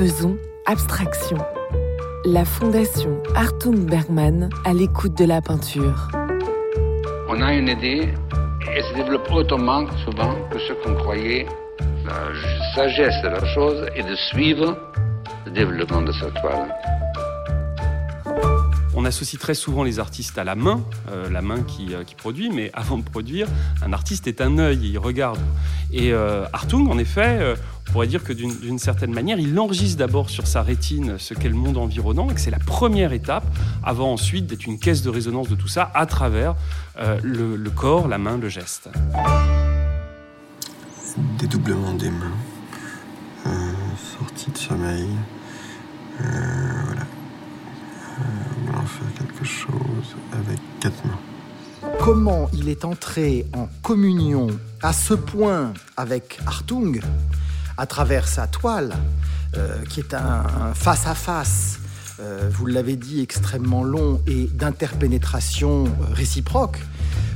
Faisons abstraction. La fondation Artung Bergman à l'écoute de la peinture. On a une idée et se développe autrement souvent que ce qu'on croyait. La sagesse de la chose est de suivre le développement de sa toile. On associe très souvent les artistes à la main, euh, la main qui, euh, qui, produit, mais avant de produire, un artiste est un œil, il regarde. Et euh, Hartung, en effet, euh, on pourrait dire que d'une certaine manière, il enregistre d'abord sur sa rétine ce qu'est le monde environnant, et que c'est la première étape, avant ensuite d'être une caisse de résonance de tout ça à travers euh, le, le, corps, la main, le geste. Dédoublement des mains, euh, sortie de sommeil, voilà. on va faire quelque chose avec quatre mains. Comment il est entré en communion à ce point avec Hartung, à travers sa toile, euh, qui est un face-à-face, -face, euh, vous l'avez dit, extrêmement long et d'interpénétration réciproque,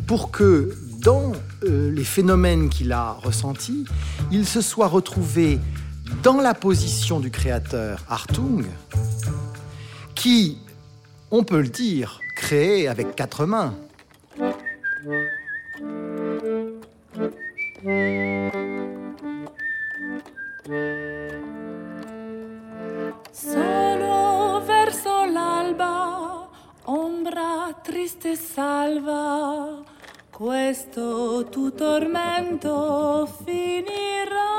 pour que dans euh, les phénomènes qu'il a ressentis, il se soit retrouvé dans la position du créateur Hartung, qui, on peut le dire, créé avec quatre mains. Triste salva, questo tu tormento finirà.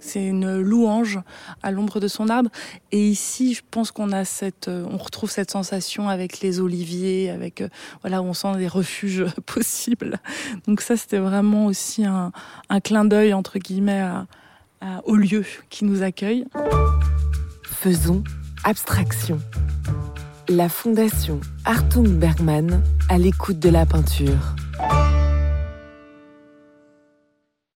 c'est une louange à l'ombre de son arbre. Et ici, je pense qu'on a cette, on retrouve cette sensation avec les oliviers, avec voilà, où on sent des refuges possibles. Donc ça, c'était vraiment aussi un, un clin d'œil entre guillemets à, à, au lieu qui nous accueille. Faisons abstraction. La fondation Artung Bergman à l'écoute de la peinture.